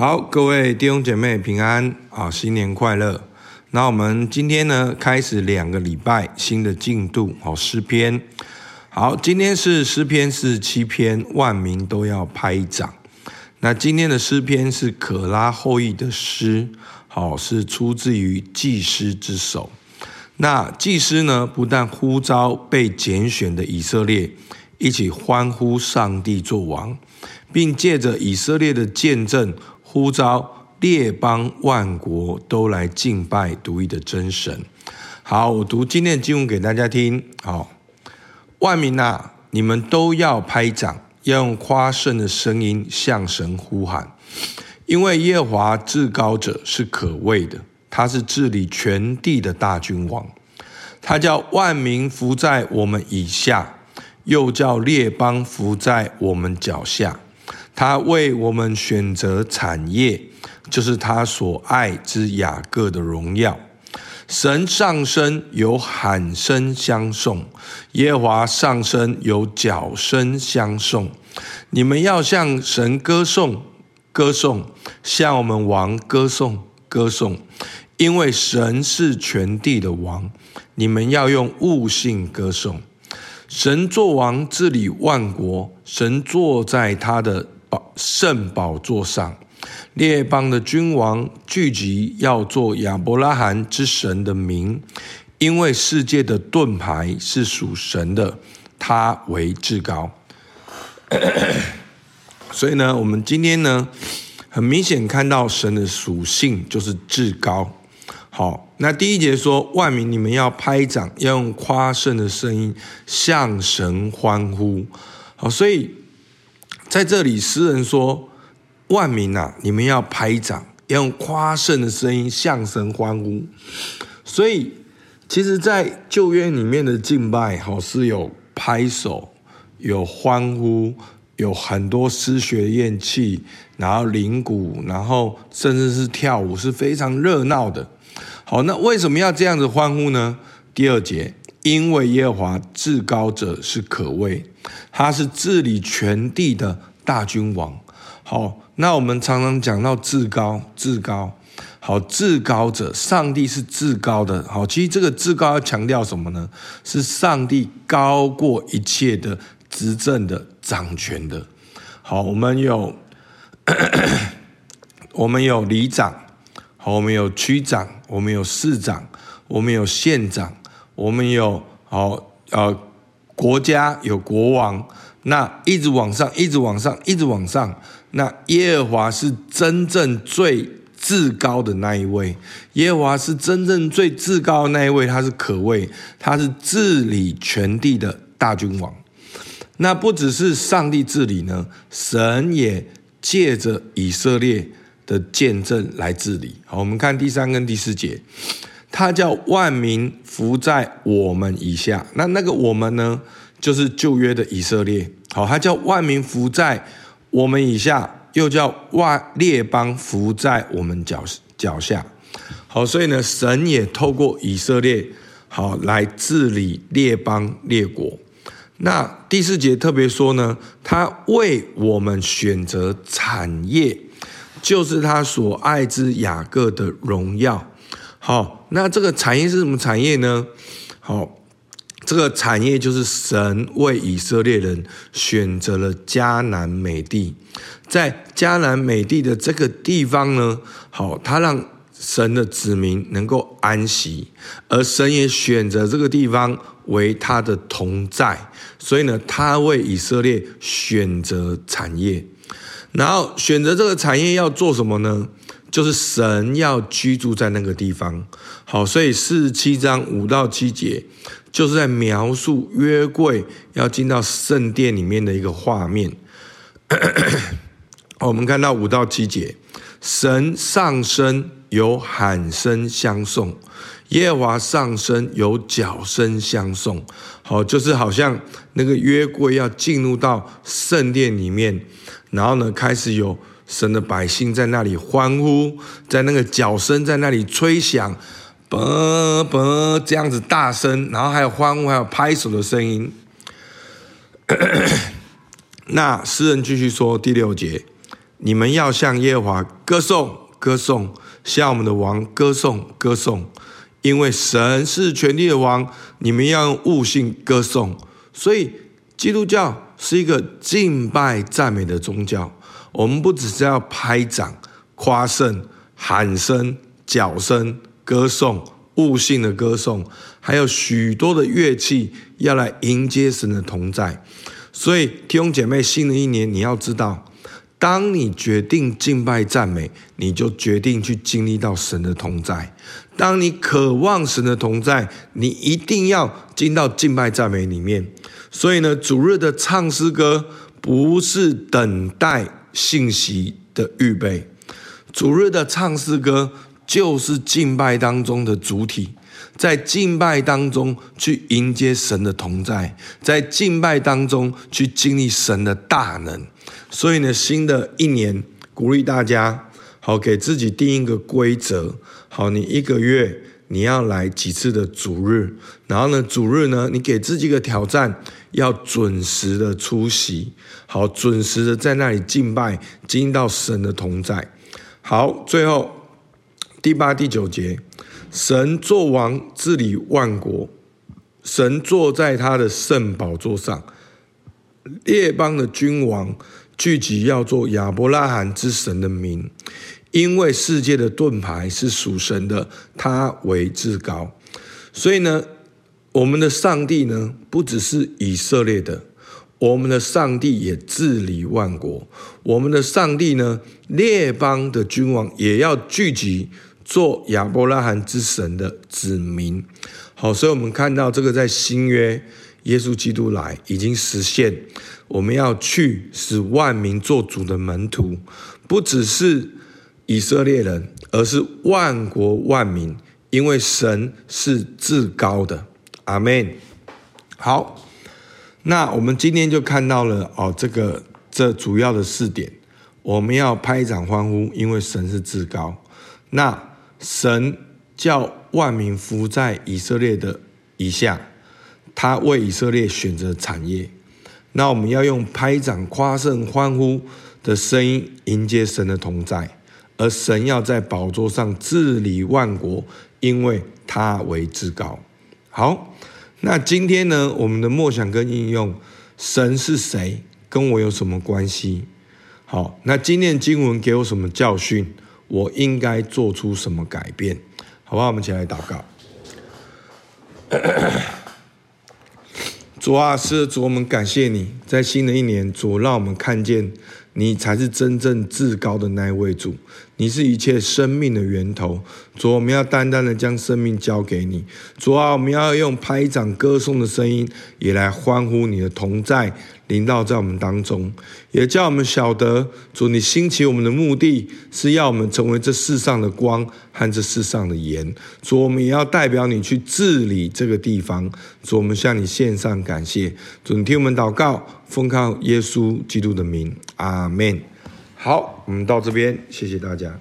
好，各位弟兄姐妹平安啊，新年快乐！那我们今天呢，开始两个礼拜新的进度，好，诗篇。好，今天是诗篇四十七篇，万民都要拍掌。那今天的诗篇是可拉后裔的诗，好，是出自于祭司之手。那祭司呢，不但呼召被拣选的以色列一起欢呼上帝作王，并借着以色列的见证。呼召列邦万国都来敬拜独一的真神。好，我读今天的经文给大家听。好，万民啊，你们都要拍掌，要用夸胜的声音向神呼喊，因为耶华至高者是可畏的，他是治理全地的大君王。他叫万民服在我们以下，又叫列邦服在我们脚下。他为我们选择产业，就是他所爱之雅各的荣耀。神上升有喊声相送，耶和华上升有脚声相送。你们要向神歌颂，歌颂，向我们王歌颂，歌颂，因为神是全地的王。你们要用悟性歌颂。神作王治理万国，神坐在他的。宝圣宝座上，列邦的君王聚集，要做亚伯拉罕之神的名，因为世界的盾牌是属神的，他为至高。所以呢，我们今天呢，很明显看到神的属性就是至高。好，那第一节说，万民你们要拍掌，要用夸胜的声音向神欢呼。好，所以。在这里，诗人说：“万民啊，你们要拍掌，要用夸胜的声音向神欢呼。”所以，其实，在旧约里面的敬拜，好是有拍手、有欢呼、有很多丝学乐器，然后铃鼓，然后甚至是跳舞，是非常热闹的。好，那为什么要这样子欢呼呢？第二节，因为耶和华至高者是可畏。他是治理全地的大君王。好，那我们常常讲到至高，至高，好，至高者，上帝是至高的。好，其实这个至高要强调什么呢？是上帝高过一切的执政的掌权的。好，我们有，我们有里长，好，我们有区长，我们有市长，我们有县长，我们有好呃。国家有国王，那一直往上，一直往上，一直往上。那耶和华是真正最至高的那一位，耶和华是真正最至高的那一位，他是可畏，他是治理全地的大君王。那不只是上帝治理呢，神也借着以色列的见证来治理。好，我们看第三跟第四节。他叫万民服在我们以下，那那个我们呢，就是旧约的以色列。好，他叫万民服在我们以下，又叫万列邦服在我们脚脚下。好，所以呢，神也透过以色列，好来治理列邦列国。那第四节特别说呢，他为我们选择产业，就是他所爱之雅各的荣耀。好，那这个产业是什么产业呢？好，这个产业就是神为以色列人选择了迦南美地，在迦南美地的这个地方呢，好，他让神的子民能够安息，而神也选择这个地方为他的同在，所以呢，他为以色列选择产业，然后选择这个产业要做什么呢？就是神要居住在那个地方，好，所以四十七章五到七节就是在描述约柜要进到圣殿里面的一个画面。我们看到五到七节，神上升有喊声相送，耶和华上升有脚声相送，好，就是好像那个约柜要进入到圣殿里面，然后呢，开始有。神的百姓在那里欢呼，在那个角声在那里吹响，啵啵这样子大声，然后还有欢呼，还有拍手的声音。那诗人继续说第六节，你们要向耶和华歌颂，歌颂，向我们的王歌颂，歌颂，因为神是全地的王。你们要用悟性歌颂。所以，基督教是一个敬拜赞美的宗教。我们不只是要拍掌、夸胜、喊声、叫声、歌颂。悟性的歌颂，还有许多的乐器要来迎接神的同在。所以弟兄姐妹，新的一年你要知道，当你决定敬拜赞美，你就决定去经历到神的同在。当你渴望神的同在，你一定要进到敬拜赞美里面。所以呢，主日的唱诗歌不是等待信息的预备，主日的唱诗歌。就是敬拜当中的主体，在敬拜当中去迎接神的同在，在敬拜当中去经历神的大能。所以呢，新的一年鼓励大家，好，给自己定一个规则，好，你一个月你要来几次的主日，然后呢，主日呢，你给自己一个挑战，要准时的出席，好，准时的在那里敬拜，经到神的同在。好，最后。第八、第九节，神作王治理万国，神坐在他的圣宝座上，列邦的君王聚集要做亚伯拉罕之神的民，因为世界的盾牌是属神的，他为至高。所以呢，我们的上帝呢，不只是以色列的，我们的上帝也治理万国，我们的上帝呢，列邦的君王也要聚集。做亚伯拉罕之神的子民，好，所以我们看到这个在新约，耶稣基督来已经实现。我们要去使万民做主的门徒，不只是以色列人，而是万国万民，因为神是至高的。阿门。好，那我们今天就看到了哦，这个这主要的四点，我们要拍掌欢呼，因为神是至高。那神叫万民服在以色列的以下，他为以色列选择产业。那我们要用拍掌、夸胜、欢呼的声音迎接神的同在，而神要在宝座上治理万国，因为他为至高。好，那今天呢，我们的默想跟应用，神是谁？跟我有什么关系？好，那今天的经文给我什么教训？我应该做出什么改变？好不好？我们起来祷告。主啊，是主，我们感谢你，在新的一年，主让我们看见你才是真正至高的那一位主。你是一切生命的源头，主，我们要单单的将生命交给你。主啊，我们要用拍掌歌颂的声音，也来欢呼你的同在临到在我们当中，也叫我们晓得，主，你兴起我们的目的是要我们成为这世上的光和这世上的盐。主，我们也要代表你去治理这个地方。主，我们向你献上感谢。主，你听我们祷告，奉靠耶稣基督的名，阿门。好，我们到这边，谢谢大家。